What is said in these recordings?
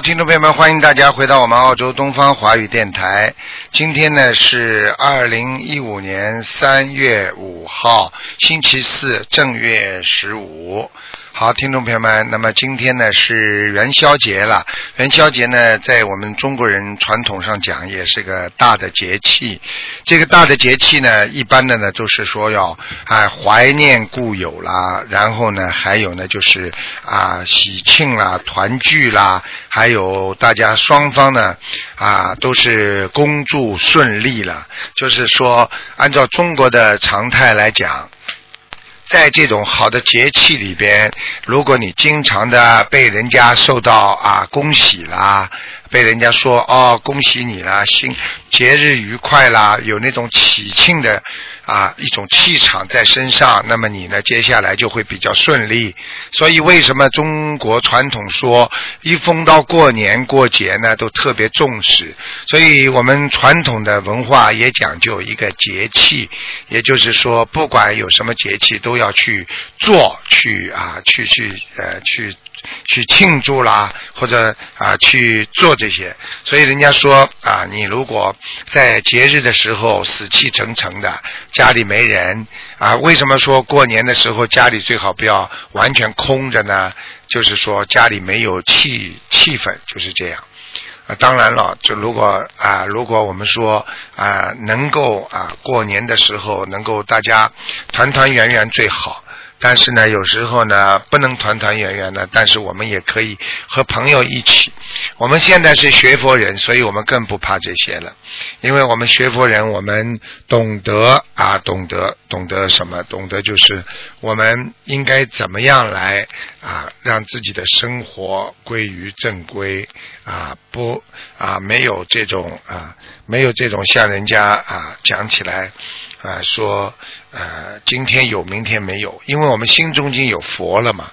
听众朋友们，欢迎大家回到我们澳洲东方华语电台。今天呢是二零一五年三月五号，星期四，正月十五。好，听众朋友们，那么今天呢是元宵节了。元宵节呢，在我们中国人传统上讲，也是个大的节气。这个大的节气呢，一般的呢都是说要啊怀念故友啦，然后呢还有呢就是啊喜庆啦、团聚啦，还有大家双方呢啊都是恭祝顺利了。就是说，按照中国的常态来讲。在这种好的节气里边，如果你经常的被人家受到啊恭喜啦，被人家说哦恭喜你啦，新节日愉快啦，有那种喜庆的啊一种气场在身上，那么你呢接下来就会比较顺利。所以为什么中国传统说一逢到过年过节呢都特别重视？所以我们传统的文化也讲究一个节气，也就是说不管有什么节气都要去做，去啊去去呃去。去庆祝啦，或者啊去做这些，所以人家说啊，你如果在节日的时候死气沉沉的，家里没人啊，为什么说过年的时候家里最好不要完全空着呢？就是说家里没有气气氛，就是这样。啊，当然了，就如果啊，如果我们说啊，能够啊过年的时候能够大家团团圆圆最好。但是呢，有时候呢不能团团圆圆的，但是我们也可以和朋友一起。我们现在是学佛人，所以我们更不怕这些了，因为我们学佛人，我们懂得啊，懂得懂得什么？懂得就是我们应该怎么样来啊，让自己的生活归于正规啊，不啊，没有这种啊，没有这种像人家啊讲起来。啊，说呃，今天有，明天没有，因为我们心中已经有佛了嘛。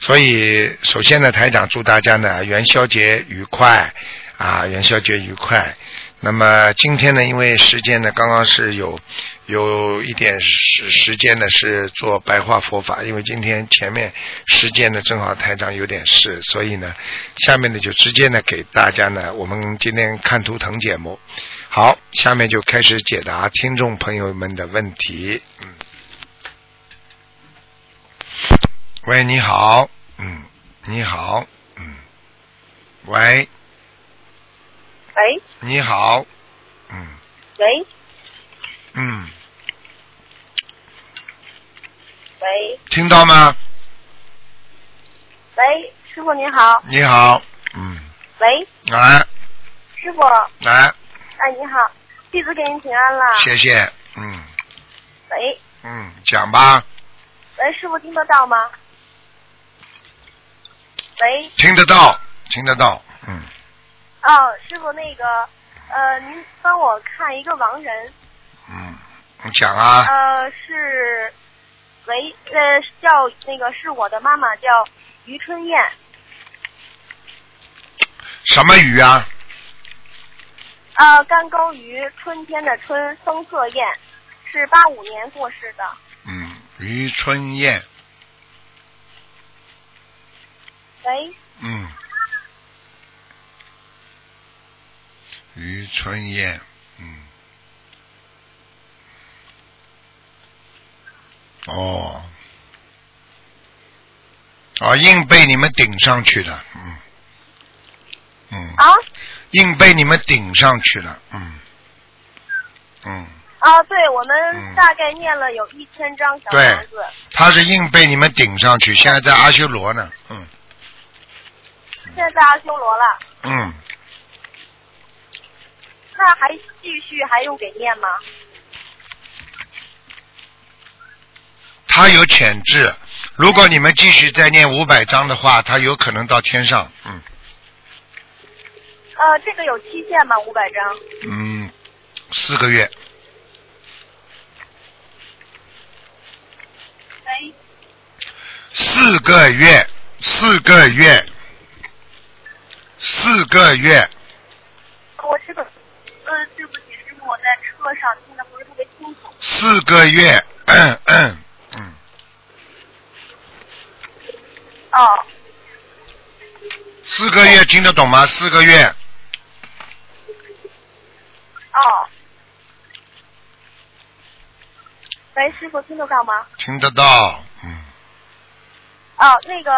所以，首先呢，台长祝大家呢元宵节愉快啊，元宵节愉快。那么今天呢，因为时间呢，刚刚是有有一点时时间呢，是做白话佛法，因为今天前面时间呢，正好台长有点事，所以呢，下面呢就直接呢给大家呢，我们今天看图腾节目。好，下面就开始解答听众朋友们的问题。嗯，喂，你好，嗯，你好，嗯，喂，喂，你好，嗯，喂，嗯，喂，听到吗？喂，师傅你好。你好，嗯，喂，来师傅，来，哎，你好，弟子给您请安了。谢谢，嗯喂，嗯，讲吧，喂，师傅听得到吗？喂，听得到，听得到，嗯，哦，师傅那个，呃，您帮我看一个亡人，嗯，你讲啊，呃，是，喂，呃，叫那个是我的妈妈，叫于春燕，什么鱼啊？呃，干沟鱼，春天的春，风色燕，是八五年过世的。嗯，于春燕，喂，嗯，于春燕，嗯，哦，啊，硬被你们顶上去的，嗯，嗯，啊，硬被你们顶上去了，嗯，嗯，啊，对，我们嗯。大概念了有一千张小对房子。他是硬被你们顶上去，现在在阿修罗呢，嗯。现在在阿修罗了，嗯，那还继续还用给念吗？他有潜质，如果你们继续再念五百章的话，他有可能到天上，嗯呃，这个有期限吗？五百张。嗯，四个月，喂，四个月，四个月，四个月，我这个，呃，对不起，师傅，我在车上听的不是特别清楚。四个月，嗯嗯嗯，哦，四个月听得懂吗？四个月。哦。喂，师傅听得到吗？听得到，嗯。哦，那个，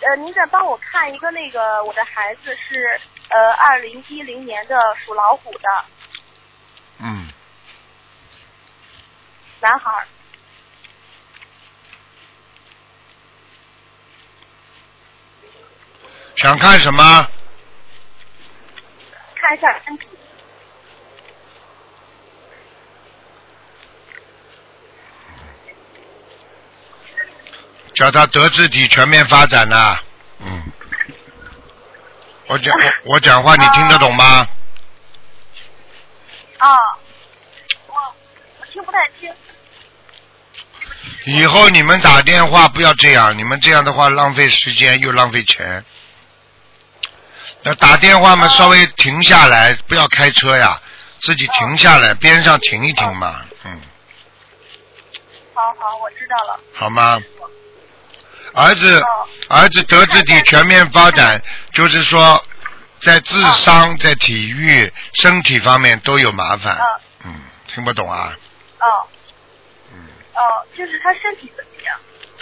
呃，您再帮我看一个，那个我的孩子是呃二零一零年的属老虎的嗯，男孩儿。想看什么？看一下身体。叫他德智体全面发展呐、嗯。我讲我我讲话你听得懂吗？啊，我我听不太清。以后你们打电话不要这样，你们这样的话浪费时间又浪费钱。那打电话嘛，稍微停下来，不要开车呀，自己停下来，边上停一停嘛，嗯，好好，我知道了。好吗？儿子，儿子德智体全面发展，就是说，在智商、在体育、身体方面都有麻烦。嗯，听不懂啊？哦。嗯。哦，就是他身体怎么样？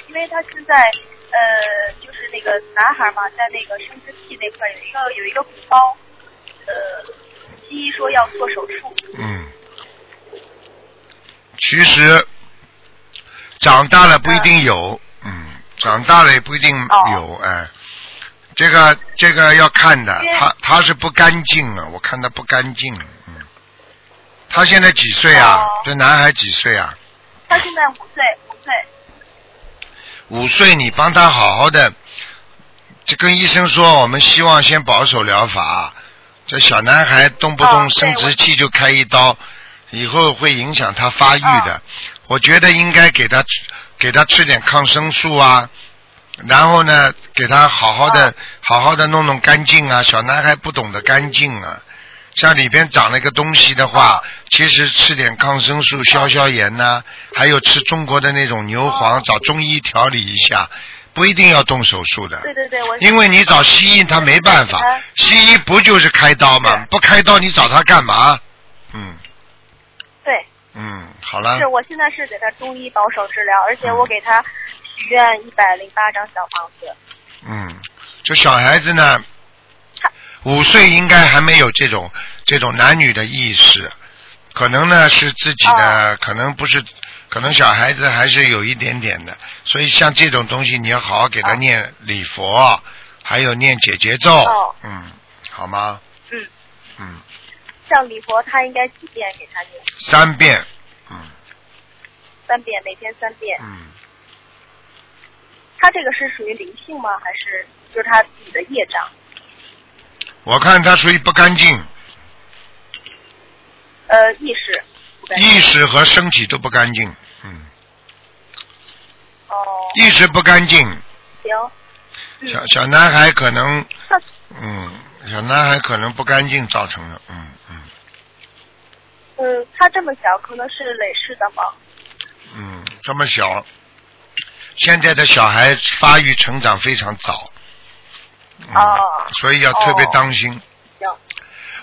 因为他现在呃，就是那个男孩嘛，在那个生殖器那块有一个有一个鼓包，呃，西医说要做手术。嗯。其实长大了不一定有，嗯，长大了也不一定有，哎，这个这个要看的，他他是不干净啊，我看他不干净，嗯，他现在几岁啊？这男孩几岁啊？他现在五岁，五岁。五岁，你帮他好好的，就跟医生说，我们希望先保守疗法。这小男孩动不动生殖器就开一刀，以后会影响他发育的。我觉得应该给他给他吃点抗生素啊，然后呢，给他好好的好好的弄弄干净啊。小男孩不懂得干净啊，像里边长了一个东西的话，其实吃点抗生素消消炎呐、还有吃中国的那种牛黄，找中医调理一下，不一定要动手术的。对对对，我。因为你找西医他没办法，西医不就是开刀吗？不开刀你找他干嘛？嗯对，嗯，好了是，我现在是给他中医保守治疗，而且我给他许愿一百零八张小房子。嗯，这小孩子呢，五岁应该还没有这种这种男女的意识，可能呢是自己的，可能不是，可能小孩子还是有一点点的，所以像这种东西你要好好给他念礼佛，还有念解结咒，哦嗯，好吗？嗯，嗯，像礼佛，他应该几遍给他念？三遍，嗯三遍，每天三遍。嗯，他这个是属于灵性吗？还是就是他自己的业障？我看他属于不干净，呃，意识。意识和身体都不干净，嗯，哦，意识不干净，行。嗯小小男孩可能，嗯，小男孩可能不干净造成的，嗯嗯嗯，他这么小，可能是累世的吗？嗯，这么小，现在的小孩发育成长非常早，嗯、哦所以要特别哦当心。行。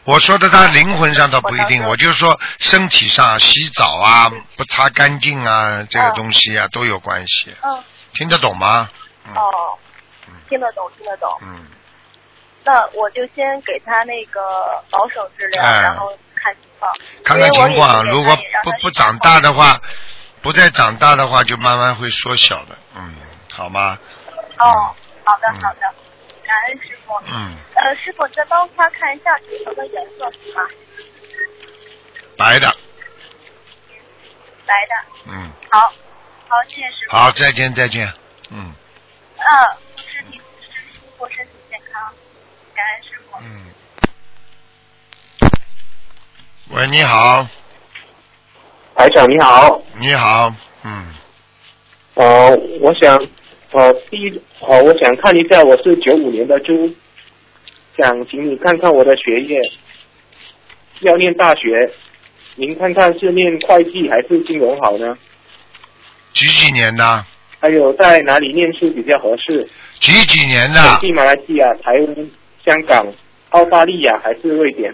我说的他灵魂上倒不一定，我我就说身体上洗澡啊、不擦干净啊，这个嗯东西啊都有关系，嗯。听得懂吗？嗯哦，听得懂，听得懂。嗯，那我就先给他那个保守治疗，哎然后况。看看情况，如果不不长大的话，不再长大的话，就慢慢会缩小的，嗯，好吗？哦，好的嗯好的，感恩师傅。嗯，呃，师傅，再帮他看一下图腾的颜色是吗？白的，白的。嗯，好，好，谢谢师傅。好，再见再见，嗯嗯，祝师弟师傅身体健康，感恩师傅。嗯。喂，你好，台长你好，你好，嗯，呃，我想，呃，第一，呃，我想看一下，我是九五年的猪，想请你看看我的学业，要念大学，您看看是念会计还是金融好呢？几几年的？还有在哪里念书比较合适？几几年本的？地马来西亚、台湾、香港、澳大利亚还是瑞典？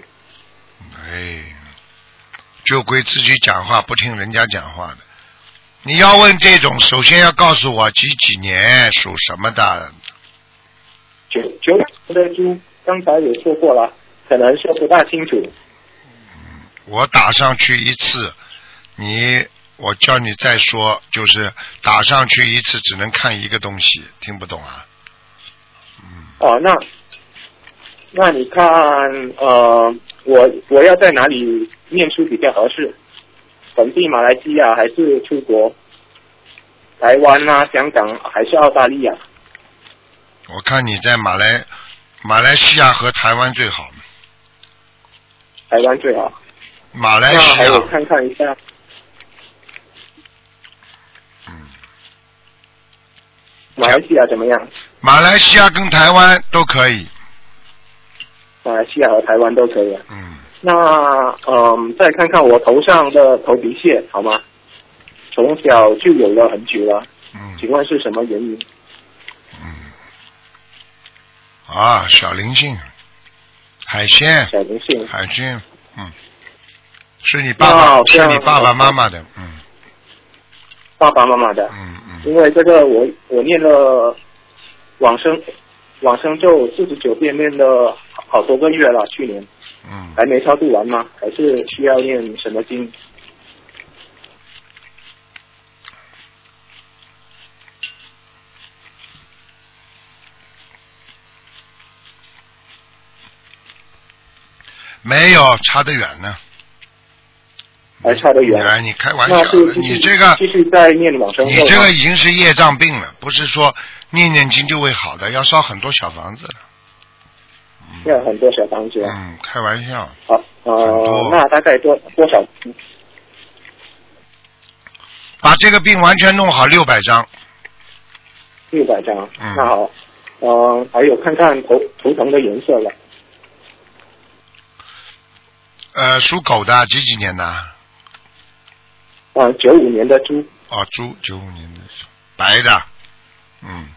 哎，就归自己讲话，不听人家讲话的。你要问这种，首先要告诉我几几年属什么的。九九两的猪，刚才也说过了，可能说不大清楚。我打上去一次，你我叫你再说，就是打上去一次只能看一个东西，听不懂啊？哦，那那你看，呃，我我要在哪里念书比较合适？本地马来西亚还是出国？台湾啊，香港还是澳大利亚？我看你在马来马来西亚和台湾最好，台湾最好。马来西亚还有看看一下，嗯，马来西亚怎么样？马来西亚跟台湾都可以，马来西亚和台湾都可以啊。嗯，那嗯，再看看我头上的头皮屑好吗？从小就有了很久了，嗯。请问是什么原因？嗯，啊，小灵性，海鲜，小灵性。海鲜，嗯，是你爸爸，是你爸爸妈妈的，嗯。爸爸妈妈的，嗯嗯，因为这个我我念了往生往生咒四十九遍，念了好多个月了，去年嗯，还没超度完吗？还是需要念什么经？没有，差得远呢。还差得远。哎，你开玩笑你这个继续在念往生咒。你这个已经是业障病了，不是说念念经就会好的，要烧很多小房子的。要很多小房子啊。嗯，开玩笑，好，很呃，那大概多多少？把这个病完全弄好六百张。六百张。嗯那好，呃，还有看看头头疼的颜色了。呃，属狗的，几几年的？呃，九五年的猪，哦，猪，九五年的，白的。嗯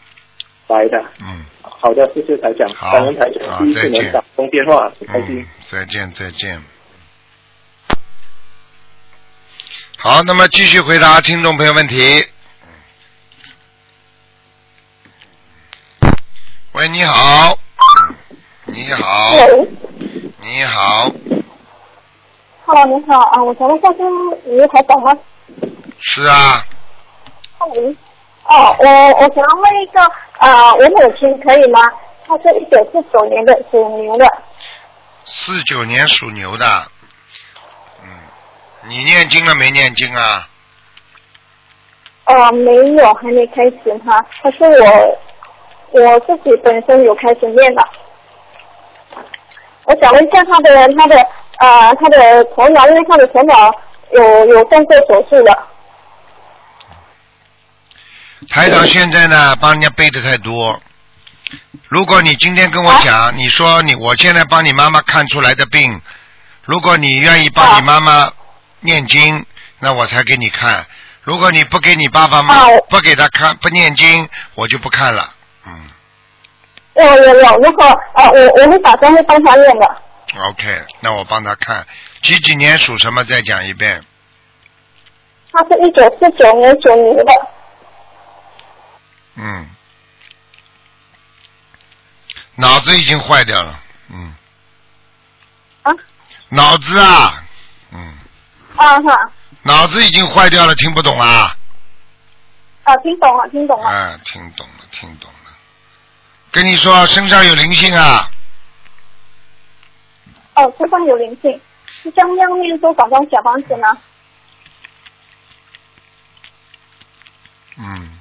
白的。嗯好的，谢谢台长，好感恩台长，第一次再见能打通电话，很开心嗯。，再见再见。好，那么继续回答听众朋友问题。喂，你好。你好，喂你好，，Hello，你好啊，我想问一下，是卢台长吗？是啊，喂，哦，我我想问一个，啊，我母亲可以吗？她是一九四九年的，属牛的。四九年属牛的。嗯，你念经了没念经啊？呃，没有，还没开始哈。可是我我自己本身有开始念的。我想问一下他的他的呃他的头脑，因为他的头脑有有动过手术的。台长现在呢，帮人家背的太多。如果你今天跟我讲，你说你我现在帮你妈妈看出来的病，如果你愿意帮你妈妈念经，那我才给你看。如果你不给你爸爸妈啊不给他看不念经，我就不看了。嗯我有我，如果啊我我会打算会帮他念的。，OK，那我帮他看几几年属什么，再讲一遍。他是一九四九年属牛的。嗯，脑子已经坏掉了。嗯，啊脑子啊，嗯，啊哈脑子已经坏掉了，听不懂啊？啊，听懂了，听懂了。啊，听懂了，听懂了。跟你说，身上有灵性啊，哦，身上有灵性，是将样念多少张小房子呢？嗯。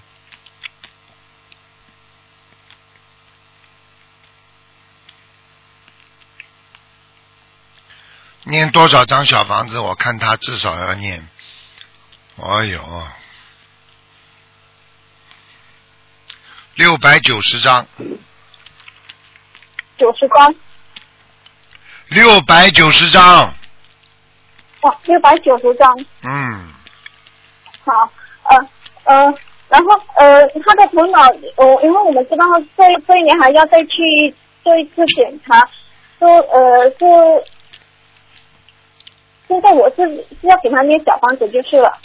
念多少张小房子？我看他至少要念，哎呦，六百九十张，九十张。六百九十张，哇，六百九十张。嗯，好，呃呃，然后呃，他的头脑，呃，因为我们知道这这一年还要再去做一次检查，说呃是现在我是是要给他念小房子就是了。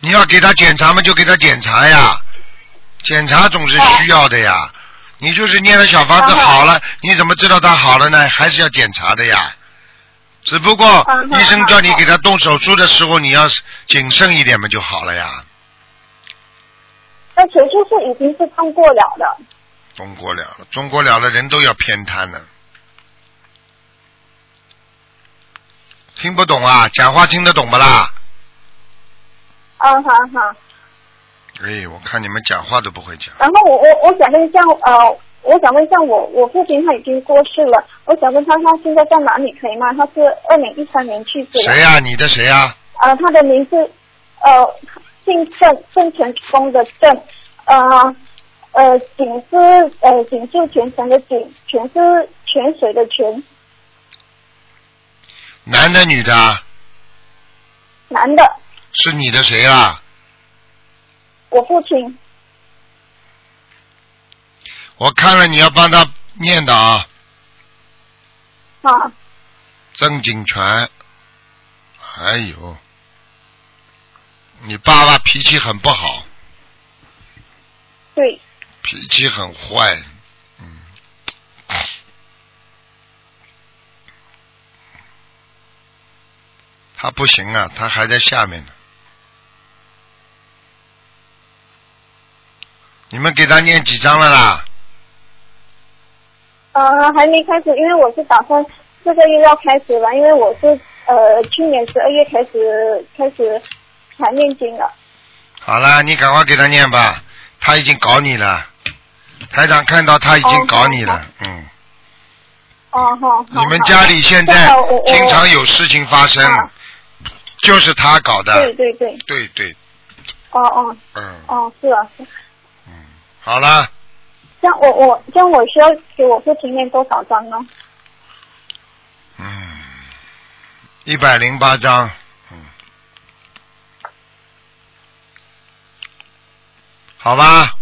你要给他检查嘛，就给他检查呀，检查总是需要的呀。你就是念了小房子好了，你怎么知道他好了呢？还是要检查的呀。只不过嗯医生叫你给他动手术的时候，你要谨慎一点嘛就好了呀。那手术是已经是通过了的。通过了了，通过了了，人都要偏瘫的。听不懂啊？讲话听得懂不啦？嗯，好好。哎，我看你们讲话都不会讲。然后我我我想问一下，呃，我想问一下我我父亲他已经过世了，我想问他他现在在哪里可以吗？他是二零一三年去世的。谁呀、你的谁呀、呃，他的名字呃姓郑，郑成功的郑，呃呃景是呃景是全城的景，泉是泉水的泉，男的女的啊？男的，是你的谁啊？我父亲。我看了你要帮他念的啊，啊，曾景全。哎呦，你爸爸脾气很不好，对，脾气很坏，嗯。他不行啊，他还在下面呢。你们给他念几张了啦？呃，还没开始，因为我是打算这个月要开始了，因为我是呃去年十二月开始开始才念经的。好了，你赶快给他念吧，他已经搞你了。台长看到他已经搞你了，嗯。哦，好。你们家里现在经常有事情发生，啊就是他搞的。对对对，对对，哦哦嗯哦，是啊是。嗯，好了，这样我我这样我需要给我父亲念多少张呢？嗯，一百零八章，嗯，好吧，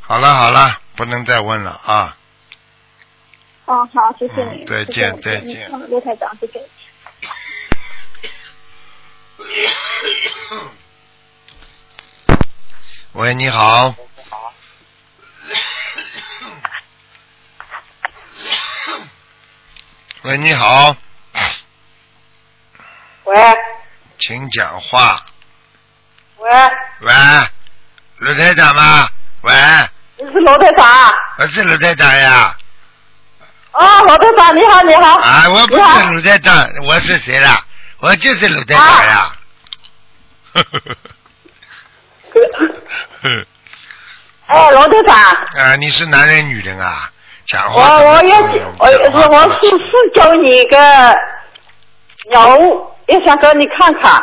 好了好了，不能再问了啊。哦，好，谢谢你。嗯再见再见嗯陆台长，谢谢。喂，你好。喂，你好，喂请讲话。喂，喂，卢台长吗？喂，你是罗队长？我是罗台长呀。哦，罗队长，你好，你好。啊，我不是卢台长，我是谁啦？我就是卢台长呀。呵呵呵呵哎，罗队长，啊，你是男人女人啊？讲我话我我也是讲话我是四九年个牛，也想跟你看看。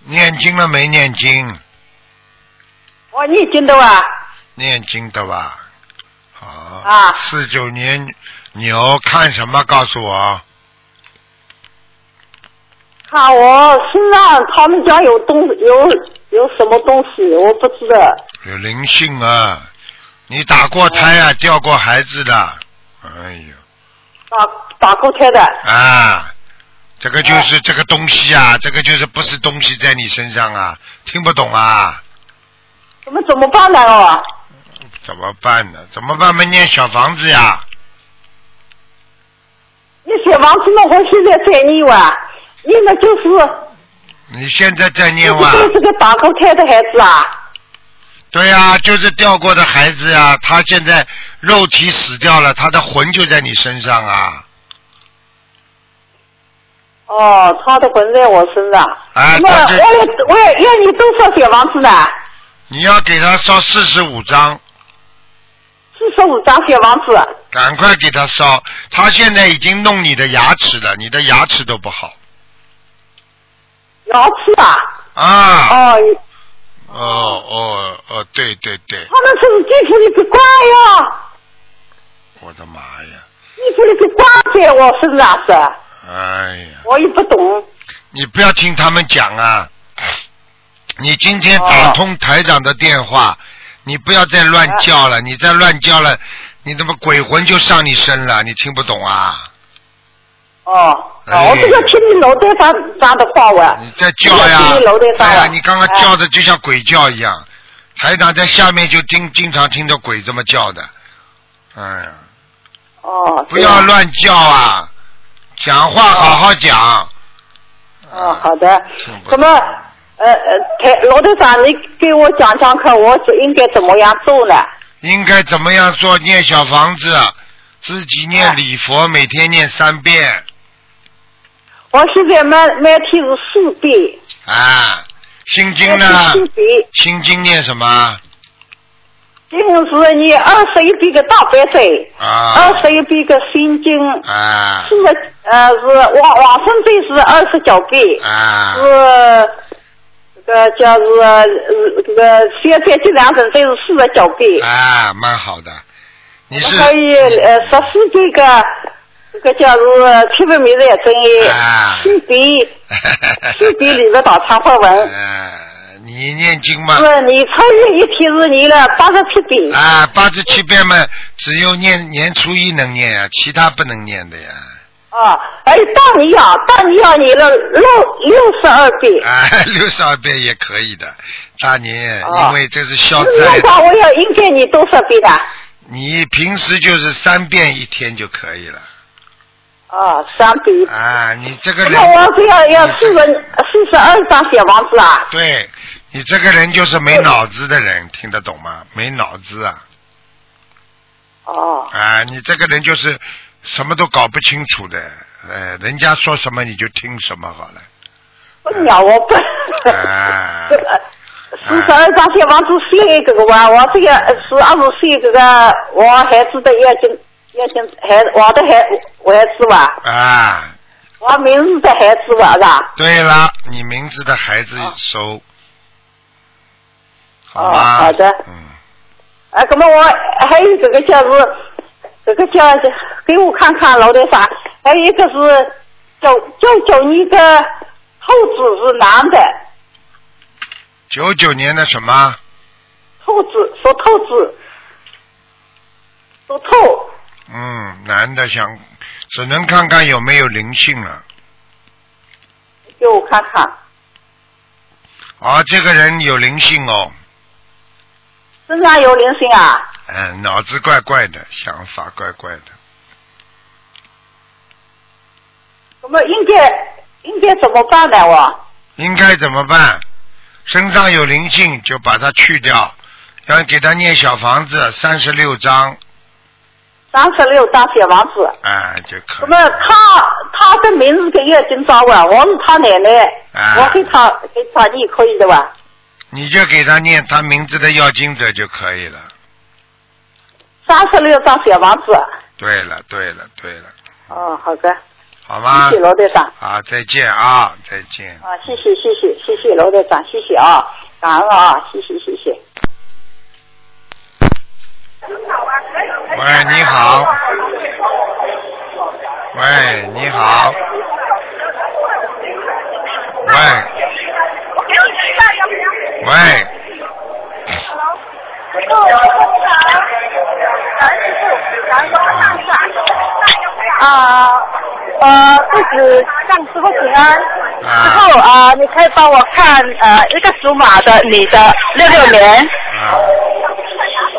念经了没念经？我念经的哇，念经的哇？好。啊四九年牛看什么？告诉我。看我身上他们家有东有有什么东西，我不知道。有灵性啊！你打过胎啊？掉过孩子的？哎呦打打过胎的，啊！这个就是这个东西啊，这个就是不是东西在你身上啊？听不懂啊？怎么怎么办呢？哦，怎么办呢？怎么办嘛？念小房子呀！你小房子那？我现在在念哇，念的就是你现在在就念哇？是个打过胎的孩子啊。对呀、就是掉过的孩子呀、他现在肉体死掉了，他的魂就在你身上啊！哦，他的魂在我身上。哎我也我也要你多少小房子呢？你要给他烧四十五张，四十五张小房子。赶快给他烧。他现在已经弄你的牙齿了，你的牙齿都不好牙齿啊？啊！哦，哦哦哦，对对对，他们从地府里给挂呀，我的妈呀！地府里给挂在我身上是，哎呀，我也不懂。你不要听他们讲啊！你今天打通台长的电话，你不要再乱叫了，你再乱叫了，你怎么鬼魂就上你身了？你听不懂啊？哦，哎哦，我这个听你楼台上讲的话我。你在叫呀哎呀，你刚刚叫的就像鬼叫一样，台长在下面就经经常听着鬼这么叫的，哎呀，哦。不要乱叫啊！讲话好好讲。哦，好的听不。那么，呃呃，台罗队长，你给我讲讲看，我是应该怎么样做呢？应该怎么样做？念小房子，自己念啊礼佛，每天念三遍我现在每每天是四遍，啊。心经呢？四遍，心经念什么经是你二十一遍个大悲咒，啊二？十一遍个心经，啊是呃是往往生咒是二十九遍，啊是这个叫是呃这个现在这两种都是四十九遍，啊，蛮好的。你是可以呃十四遍个这个叫是七百米的真啊四遍四遍里的大忏悔文。呃，你念经吗？是你初一一天是你了八十七遍，啊，八十七遍嘛，只有念年初一能念呀，其他不能念的呀。啊，哎，大尼亚，大尼亚念了六六十二遍，哎，六十二遍也可以的，大年，啊因为这是消那灾的。话我要应该你多少遍啊？你平时就是三遍一天就可以了。啊，三笔。啊，你这个人，那我是要要你四十四十二张小房子啊？对你这个人就是没脑子的人，听得懂吗？没脑子啊！哦，啊，你这个人就是什么都搞不清楚的，呃，人家说什么你就听什么好了。不鸟我不。啊四十二张小房子写这个娃，我这个是二十岁这个我孩子的要紧要紧孩我的孩我孩子吧，啊，我名字的孩子吧是吧？对了，你名字的孩子收，好哦吗？好的。嗯，啊，那么我还有这个叫是，这个叫给我看看老的啥，还有一个是九九九年的兔子是男的，九九年的什么？兔子属兔子，属兔，嗯，男的想，只能看看有没有灵性了。给我看看，啊，这个人有灵性哦，身上有灵性啊？嗯，脑子怪怪的，想法怪怪的。我们应该应该怎么办呢？我应该怎么办？身上有灵性就把它去掉，然后给他念小房子三十六章，三十六张小房子。啊就可以。那么他他的名字给要紧找啊，我是他奶奶，啊我给他给他念可以的吧？你就给他念他名字的要经者就可以了。三十六张小房子。对了，对了，对了，哦，好的，好吗谢谢？罗队长。啊，再见啊，再见。啊，谢谢谢谢谢谢罗队长，谢谢啊，感恩啊，谢谢谢谢。喂，你好。喂，你好。喂。喂。啊，呃，弟子向师傅请安。啊师傅啊，你可以帮我看呃一个属马的女的六六年，啊，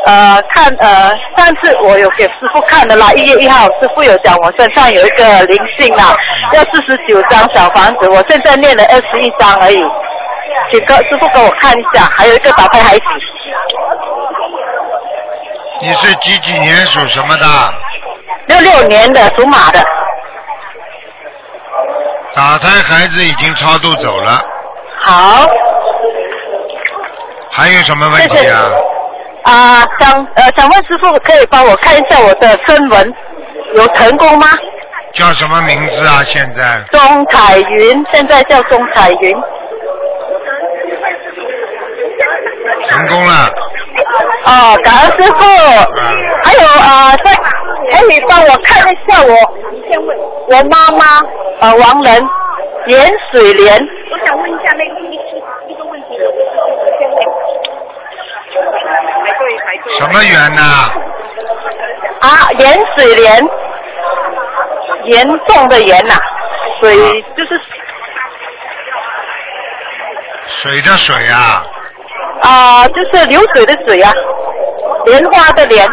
呃看呃上次我有给师傅看的啦，一月一号师傅有讲我身上有一个灵性啦，要四十九张小房子，我现在念了二十一张而已，请个师傅给我看一下，还有一个打胎孩子，你是几几年属什么的？六六年的属马的，打胎孩子已经超度走了，好。还有什么问题啊？啊，想呃想问师傅，可以帮我看一下我的声纹有成功吗？叫什么名字啊？现在钟彩云，现在叫钟彩云。成功了。哦，感恩师傅。嗯还有啊，再可以帮我看一下我我妈妈呃王仁严水莲。我想问一下那个一个一个问题，先问。什么缘呐？啊，盐水莲，严重的严呐、水就是水的水啊，啊、就是流水的水啊，莲花的莲。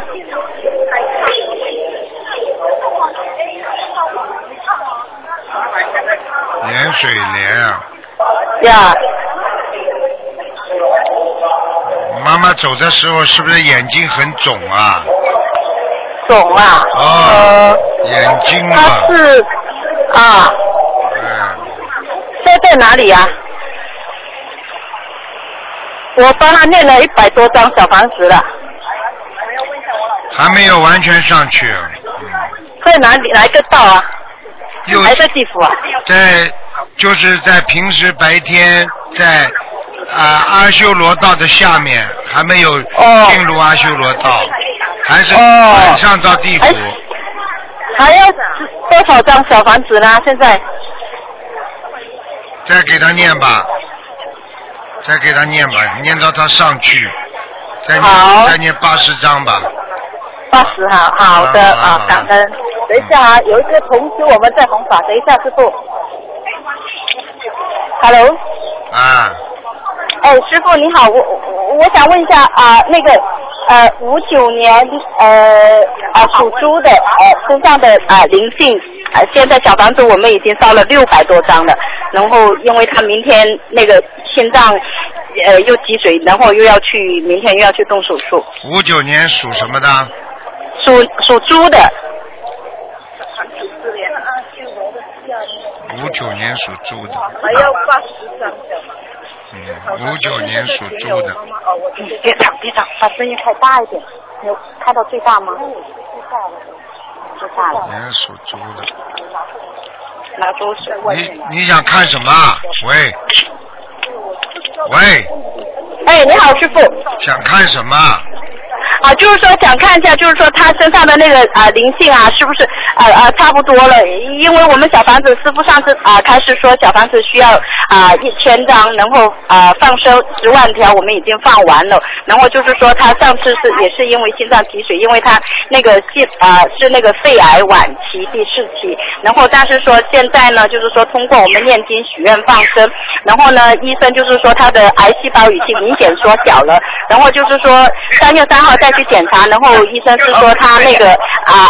盐水莲啊。呀，妈妈走的时候是不是眼睛很肿啊？肿啊。哦，眼睛他啊，是啊，嗯，现在在哪里呀、我帮他念了一百多张小房子了，还没有完全上去，嗯，在哪里哪一个道啊？又还在地府啊？在就是在平时白天在啊、阿修罗道的下面，还没有哦进入阿修罗道，还是哦晚上到地府。还还要多少张小房子呢？现在再给他念吧，再给他念吧，念到他上去，再念再念八十张吧。八十哈好的啊感恩。等一下啊，有一个同学我们在弘法，等一下师傅。Hello，啊，哎，师傅你好，我我我想问一下啊、那个呃五九年呃啊属猪的呃身上的啊、灵性啊、现在小房子我们已经烧了六百多张了，然后因为他明天那个心脏呃又积水，然后又要去明天又要去动手术，五九年属什么的？属属猪的。五九年属猪的。还要八十张。嗯，五九年属猪的。嗯，别吵别吵，把声音开大一点。有开到最大吗？最大了，最大了。年属猪的。拿你你想看什么啊？喂，喂，哎，你好，师傅。想看什么？啊，就是说想看一下，就是说他身上的那个啊、灵性啊，是不是啊啊差不多了？因为我们小房子师傅上次啊开始说小房子需要啊一千张，然后啊放生十万条，我们已经放完了。然后就是说他上次是也是因为心脏积水，因为他那个心啊是那个肺癌晚期第四期，然后但是说现在呢，就是说通过我们念经许愿放生，然后呢医生就是说他的癌细胞已经明显缩小了，然后就是说三月三号再去检查，然后医生是说他那个啊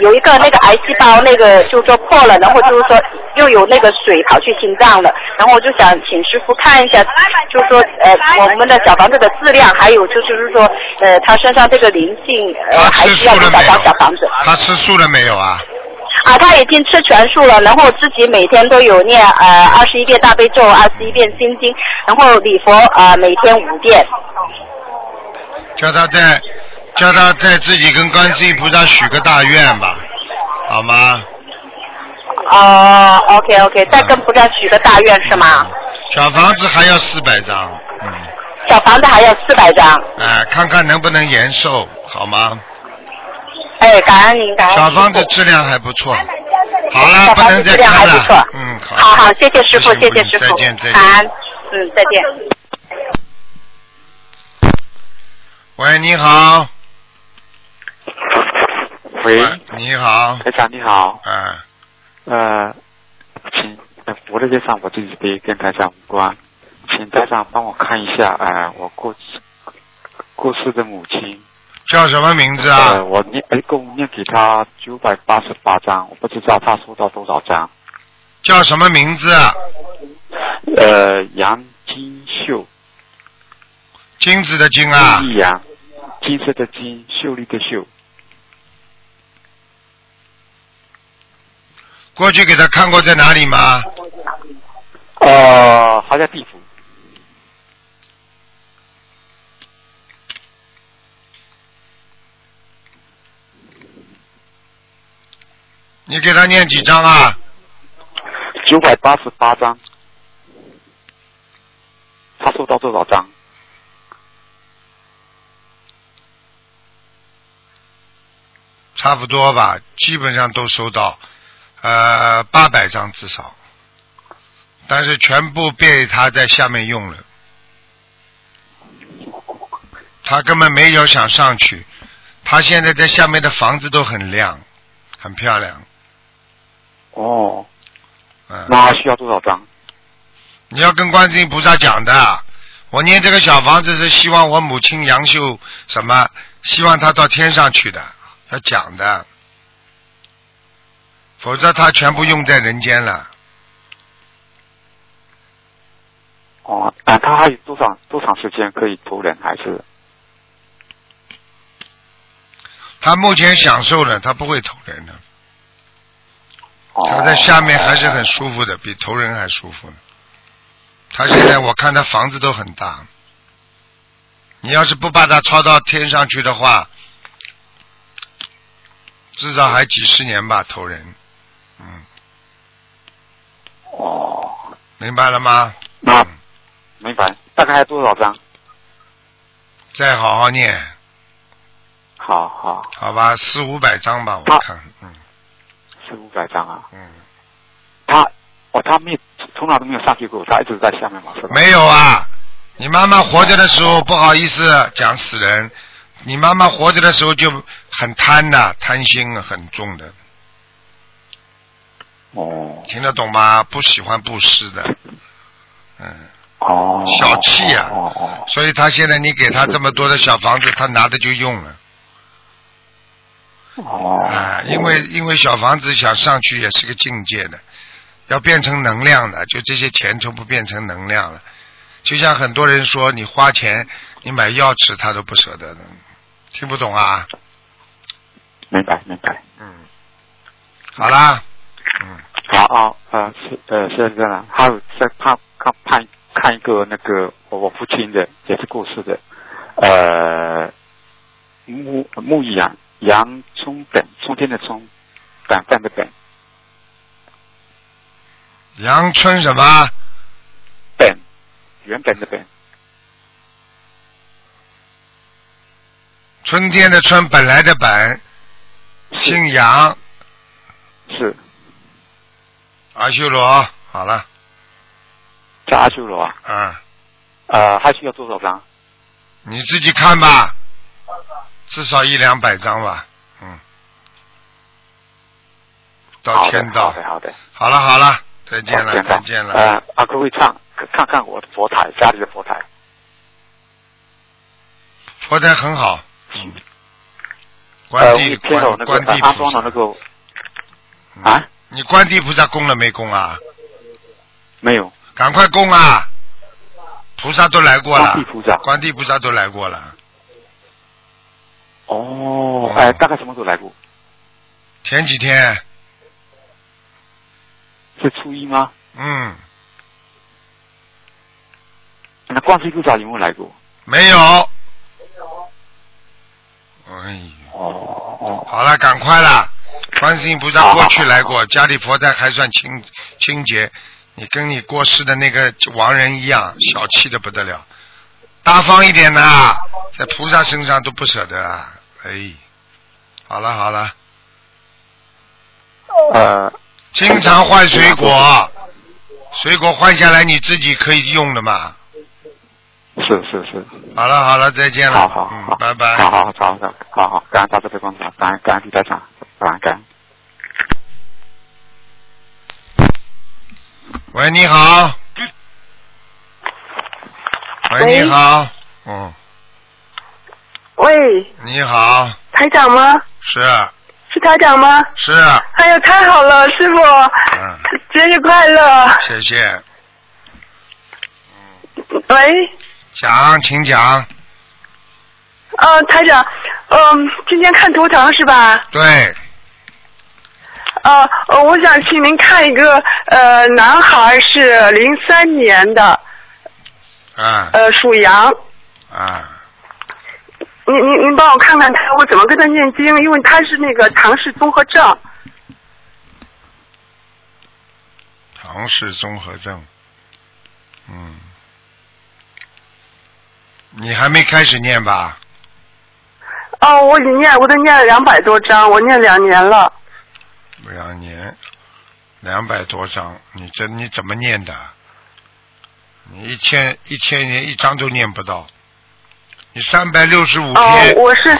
有一个那个癌细胞那个就是说破了，然后就是说又有那个水跑去心脏了，然后我就想请师傅看一下，就是说呃我们的小房子的质量，还有就是说呃他身上这个灵性呃还需要多少张小房子？他吃素了没有啊？啊，他已经吃全素了，然后自己每天都有念呃二十一遍大悲咒，二十一遍心经，然后礼佛啊、呃每天五遍。叫他在，叫他在自己跟观世音菩萨许个大愿吧，好吗？哦，OK OK，再跟菩萨许个大愿是吗？小房子还要四百张，嗯，小房子还要四百张。哎，看看能不能延寿，好吗？哎，感恩您，感恩。小房子质量还不错。好了，小不能再房子质量还看不错了。嗯，好。好好，谢谢师傅，谢谢师傅，再见，再感恩见。，嗯，再见。喂，你好。喂，你好。台长你好，嗯，呃，请呃我的介绍我自己的跟台长无关，请台长帮我看一下，呃，我过世过世的母亲，叫什么名字呃，啊？我念一共念给他九百八十八张，我不知道他收到多少张，叫什么名字啊？呃，杨金秀，金子的金啊金。义阳，金色的金，秀丽的秀，过去给他看过在哪里吗？呃，还在地府，你给他念几张啊？九百八十八张，他收到多少张？差不多吧，基本上都收到，呃，八百张至少，但是全部被他在下面用了。他根本没有想上去，他现在在下面的房子都很亮，很漂亮。哦，嗯，那需要多少张？你要跟观世音菩萨讲的，我念这个小房子是希望我母亲杨秀什么，希望她到天上去的，要讲的，否则她全部用在人间了。哦，啊，他还有多少多长时间可以投人？还是他目前享受了，他不会投人的，哦她在下面还是很舒服的，比头人还舒服呢。她现在我看他房子都很大，你要是不把他抄到天上去的话，至少还几十年吧，头人。嗯，哦，明白了吗？那嗯明白。大概还有多少张？再好好念，好好，好吧，四五百张吧，我看，嗯四五百张啊。嗯，他哦，他没有从来都没有上去过，他一直在下面嘛，是吧？没有啊，你妈妈活着的时候不好意思讲死人，你妈妈活着的时候就很贪的，贪心很重的，哦。听得懂吗？不喜欢布施的，嗯，哦，小气呀哦哦。所以他现在你给他这么多的小房子，他拿着就用了。哦啊，因为因为小房子想上去也是个境界的，要变成能量的，就这些钱全部变成能量了。就像很多人说，你花钱你买药吃，他都不舍得的，听不懂啊？明白明白。嗯，好啦，嗯，好啊，呃，是呃是这样，还有再看看看看一个那个我我父亲的也是过世的，呃，木木阳杨葱本，春天的春，本分的本，阳春什么？本，原本的本，春天的春，本来的本，姓杨，是。阿修罗。好了，叫阿修罗啊，嗯，呃，还需要多少张？你自己看吧，至少一两百张吧，嗯，到天道。好。的好的，好了好了，再见了再见了。呃，啊，各位唱看看我的佛台，家里的佛台，佛台很好，嗯，观呃，我地天有那个观观地呃安装菩萨。的那个嗯。啊，你观地菩萨供了没供啊？没有，赶快供啊！菩萨都来过了。观地，菩萨，观地菩萨都来过了。哦，哎，大概什么时候来过？前几天，是初一吗？嗯，那观世音菩萨有没有来过？没有。哎呦，哦哦，好了，赶快啦！观世音菩萨过去来过，家里佛台还算清清洁。你跟你过世的那个亡人一样，小气的不得了，大方一点呐，在菩萨身上都不舍得啊！哎，好了好了，呃，经常换水果，水果换下来你自己可以用的嘛。是是是，好了好了，再见了，好好好嗯，，拜拜。好好好，好好好好，感恩大家的观世音，感恩感恩地在场，感恩感恩。喂，你好。喂你好。嗯，喂，你好，台长吗？是是台长吗？是，哎呀，太好了，师傅，嗯，节日快乐！谢谢。喂，讲，请讲。呃，台长，嗯、今天看图腾是吧？对，呃，呃我想请您看一个，呃，男孩是零三年的，啊呃，属羊。啊，您您您帮我看看他，我怎么跟他念经？因为他是那个唐氏综合症。唐氏综合症。嗯，你还没开始念吧？哦，我已经念，我都念了两百多章，我念两年了。两年，两百多章，你这你怎么念的？你一千一千年一张都念不到，你三百六十五哦天，，我是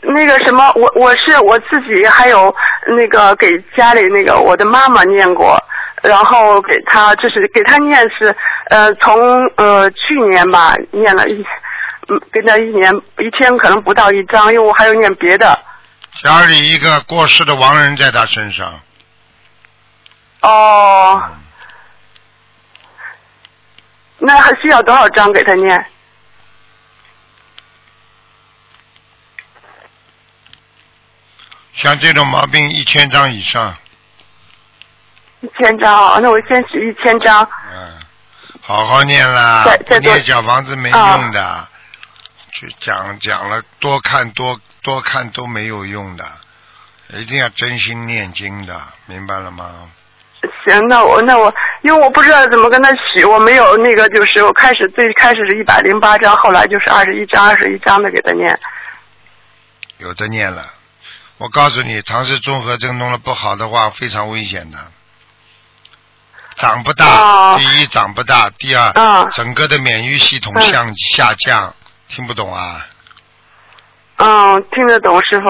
那个什么，我我是我自己还有那个给家里那个我的妈妈念过，然后给她就是给她念是呃从呃去年吧念了一嗯跟她一年一天可能不到一张，因为我还有念别的。家里一个过世的亡人在他身上，哦，那还需要多少张给他念？像这种毛病一千张以上，一千张啊，那我先许一千张。嗯，好好念啦再，再念小房子没用的，去讲讲了多看多多看都没有用的，一定要真心念经的，明白了吗？行，那我那我，因为我不知道怎么跟他许，我没有那个，就是我开始最开始是一百零八张，后来就是二十一张、二十一张的给他念。有的念了，我告诉你，唐氏综合症弄得不好的话，非常危险的。长不大，哦第一长不大，第二，嗯整个的免疫系统嗯向下降，听不懂啊？嗯，听得懂师傅。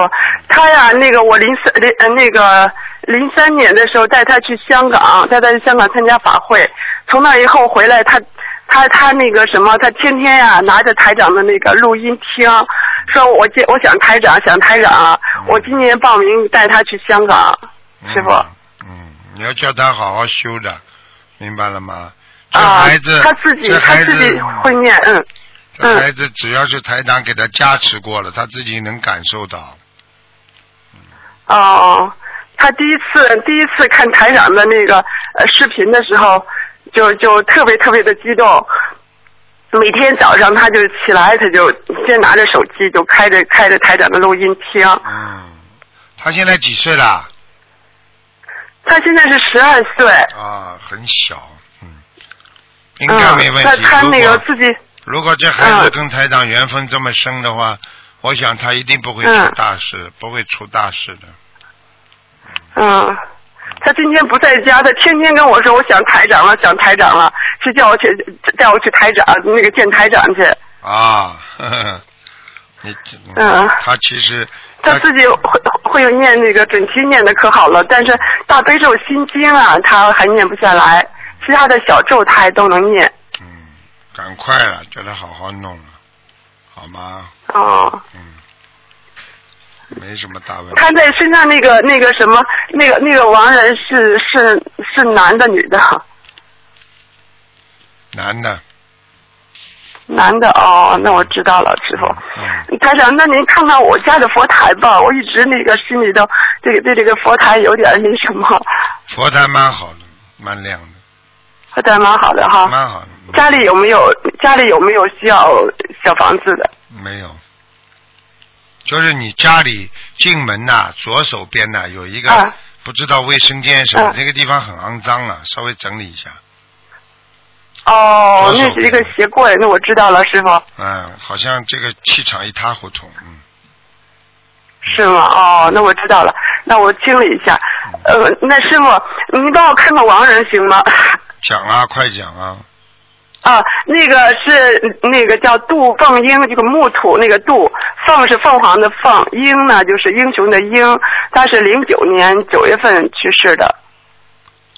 他呀，那个我零三零呃那个零三年的时候带他去香港，带他去香港参加法会，从那以后回来，他他他那个什么，他天天呀拿着台长的那个录音听，说我接我想台长想台长，我今年报名带他去香港，师傅。嗯，你要叫他好好修的，明白了吗？这啊孩子，，他自己他自己子，会念，嗯。这孩子只要是台长给他加持过了，他自己能感受到。哦，他第一次第一次看台长的那个呃视频的时候，就就特别特别的激动。每天早上他就起来，他就先拿着手机就开着开着台长的录音听。嗯，他现在几岁了？他现在是十二岁，啊，很小，嗯，应该没问题。嗯、他他那如果个自己如果这孩子嗯跟台长缘分这么深的话，我想他一定不会出嗯大事，不会出大事的。嗯，他今天不在家，他天天跟我说我想台长了，想台长了，去叫我去带我去台长那个见台长去。啊，呵 呵你嗯他其实他自己会会有念那个准提念的可好了，但是大悲咒心经啊，他还念不下来，其他的小咒他还都能念。嗯赶快了，叫他好好弄了，好吗？哦，没什么大问题。他在身上那个那个什么，那个那个亡人是是是男的女的？男的，男的哦，那我知道了，师傅。台长，那您看看我家的佛台吧，我一直那个心里头这个对这个佛台有点那什么，佛台蛮好的，蛮亮的，佛台蛮好的哈。蛮好的，家里有没有家里有没有需要小房子的？没有。就是你家里进门呐、左手边呐、有一个、啊不知道卫生间什么，啊那个地方很肮脏啊，稍微整理一下。哦，那是一个鞋柜，那我知道了，师傅，嗯，好像这个气场一塌糊涂。嗯，是吗？哦，那我知道了，那我清理一下。呃，那师傅，您帮我看看亡人行吗？讲啊，快讲啊！啊，那个是那个叫杜凤英，这个木土那个杜，凤是凤凰的凤，英呢就是英雄的英，他是零九年九月份去世的。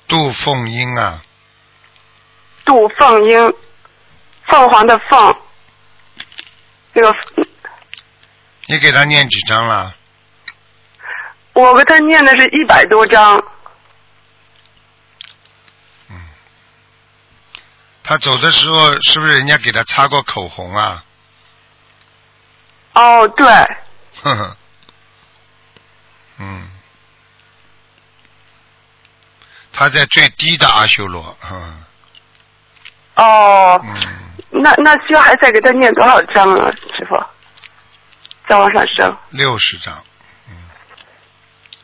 杜凤英啊，杜凤英，凤凰的凤，这个你给他念几张了？我给他念的是一百多章。他走的时候是不是人家给他擦过口红啊？哦，对，呵呵，嗯，他在最低的阿修罗，嗯，哦，那那需要还再给他念多少章啊，师傅？再往上升。六十张，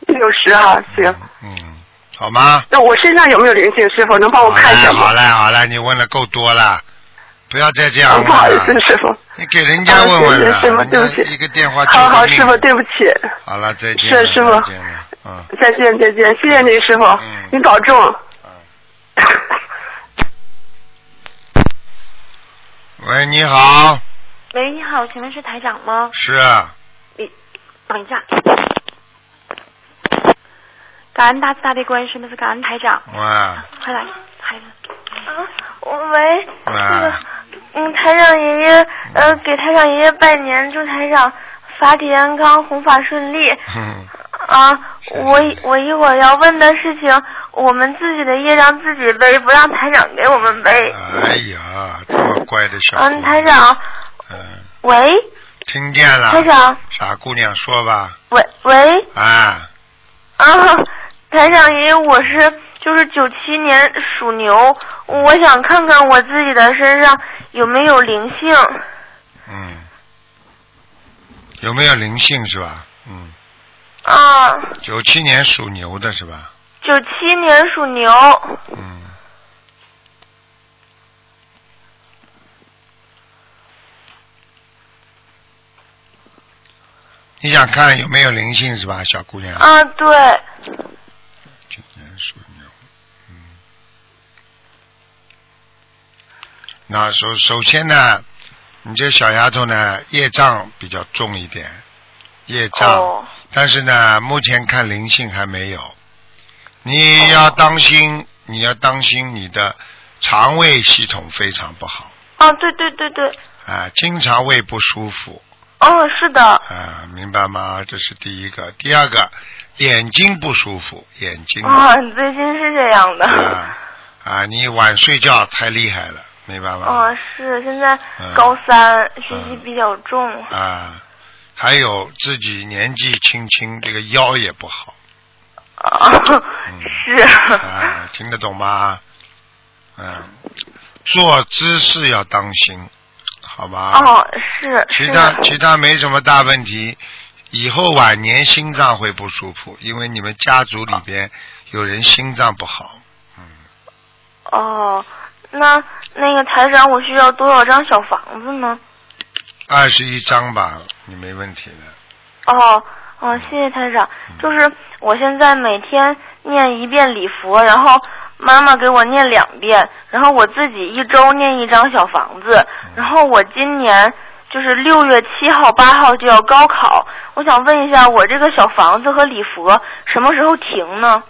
六十啊，行。好吗？那我身上有没有灵性？师傅能帮我看一下吗？好嘞，好嘞，你问的够多了，不要再这样了。不好意思，师傅。你给人家问师傅对不起一个电话好好，师傅，对不起。好了，再见。是师傅再见，嗯。再见，再见，谢谢您，师傅，您保重。喂，你好，喂，你好，请问是台长吗？是啊，你等一下。感恩大慈大悲观世音菩萨，感恩台长。哇，快来，孩子。啊，我喂，那个哇，，嗯，台长爷爷，呃，给台长爷爷拜年，祝台长法体安康，弘法顺利。嗯，啊，我我一会儿要问的事情，我们自己的业让自己背，不让台长给我们背。哎呀，这么乖的小姑嗯，台长，嗯，喂，听见了，台长，傻姑娘说吧，喂喂，啊，啊，台长爷爷，我是就是九七年属牛，我想看看我自己的身上有没有灵性。嗯，有没有灵性是吧？嗯，啊，九七年属牛的是吧？九七年属牛。嗯，你想看有没有灵性是吧，小姑娘？啊，对，九年属牛，嗯。那首首先呢，你这小丫头呢，业障比较重一点，业障，哦。但是呢，目前看灵性还没有。你要当心，你要当心你的肠胃系统非常不好。啊，对对对对，啊，经常胃不舒服哦，是的，啊，明白吗？这是第一个。第二个，眼睛不舒服，眼睛啊，最近是这样的。啊啊，你晚睡觉太厉害了，明白吗？啊，是现在嗯高三，学习比较重。啊，还有自己年纪轻轻，这个腰也不好啊，是。啊，听得懂吗？嗯，做姿势要当心，好吧？哦，是。其他其他没什么大问题，以后晚年心脏会不舒服，因为你们家族里边有人心脏不好。嗯哦，那那个台长，我需要多少张小房子呢？二十一张吧，你没问题的。哦，哦，谢谢台长。就是我现在每天念一遍礼佛，然后妈妈给我念两遍，然后我自己一周念一张小房子，然后我今年就是六月七号、八号就要高考，我想问一下，我这个小房子和礼佛什么时候停呢？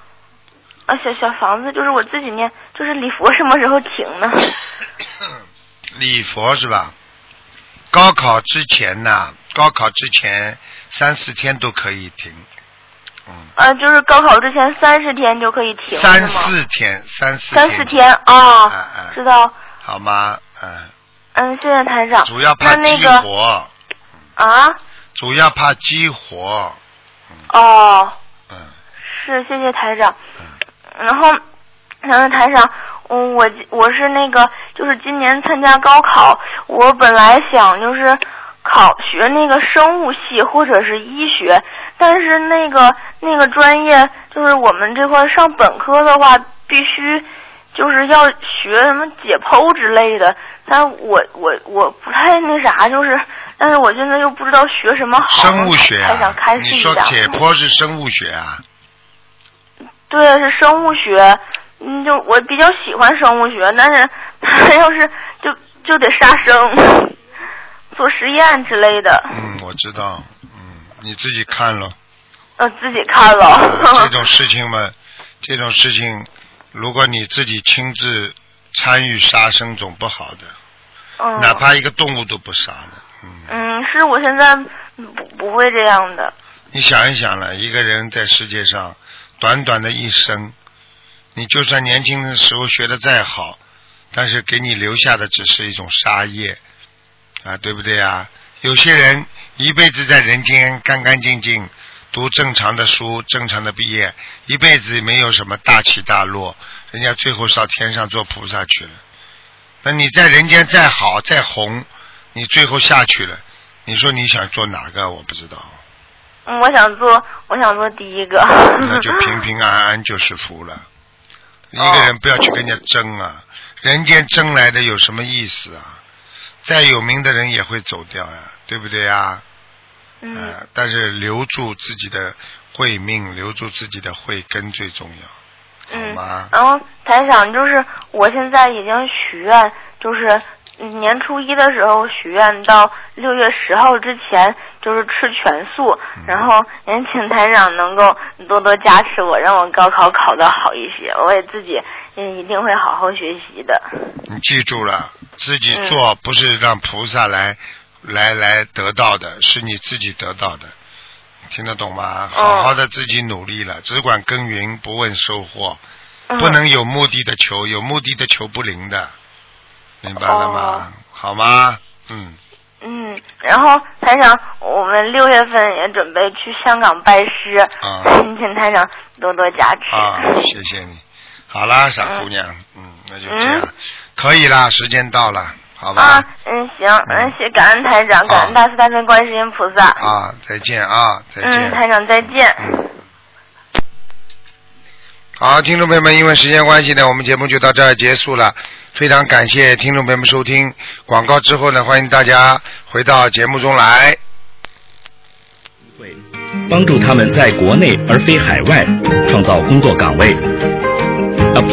啊，小小房子就是我自己念，就是礼佛什么时候停呢？礼佛是吧？高考之前呢，高考之前三四天都可以停，呃，就是高考之前三十天就可以停，三？四天，三四三四天啊，知道。好吗？嗯，嗯，谢谢台长。主要怕激那那个活，啊，主要怕激活，哦，嗯，是谢谢台长。然后，然后台长，嗯，我我是那个，就是今年参加高考，我本来想就是考学那个生物系或者是医学，但是那个那个专业就是我们这块上本科的话，必须就是要学什么解剖之类的，但我我我不太那啥，就是，但是我现在又不知道学什么好，生物学啊。你说解剖是生物学啊？对，是生物学。嗯，就我比较喜欢生物学，但是他要是就就得杀生，做实验之类的，嗯，我知道，嗯，你自己看了。呃，自己看了。啊 这种事情嘛，这种事情，如果你自己亲自参与杀生，总不好的。嗯哪怕一个动物都不杀了。嗯，是我现在不不会这样的。你想一想了，一个人在世界上短短的一生，你就算年轻的时候学的再好，但是给你留下的只是一种杀业啊，对不对啊？有些人一辈子在人间干干净净，读正常的书，正常的毕业，一辈子没有什么大起大落，人家最后上天上做菩萨去了。那你在人间再好再红，你最后下去了，你说你想做哪个？我不知道。嗯，我想做，我想做第一个。那就平平安安就是福了。一个人不要去跟人家争啊，人间争来的有什么意思啊？再有名的人也会走掉呀、对不对呀？嗯。呃，但是留住自己的慧命，留住自己的慧根最重要，好嗯吗？然后台长就是我现在已经许愿，就是嗯年初一的时候许愿到六月十号之前就是吃全素，然后也请台长能够多多加持我，让我高考考得好一些，我也自己嗯一定会好好学习的。你记住了，自己嗯做不是让菩萨来、来来得到的，是你自己得到的，听得懂吗？好好的自己努力了，只管耕耘，不问收获，嗯不能有目的的求，有目的的求不灵的，明白了吗？哦好吗？嗯，嗯，然后台长，我们六月份也准备去香港拜师，啊 请台长多多加持。啊，谢谢你。好啦，傻姑娘，嗯，那就这样，可以啦，时间到了，好吧？啊，嗯，行，嗯，谢感恩台长，感恩大慈大悲观世音菩萨。啊，再见啊，再见。嗯，台长再见。好，听众朋友们，因为时间关系呢，我们节目就到这儿结束了。非常感谢听众朋友们收听广告之后呢，欢迎大家回到节目中来。帮助他们在国内而非海外创造工作岗位，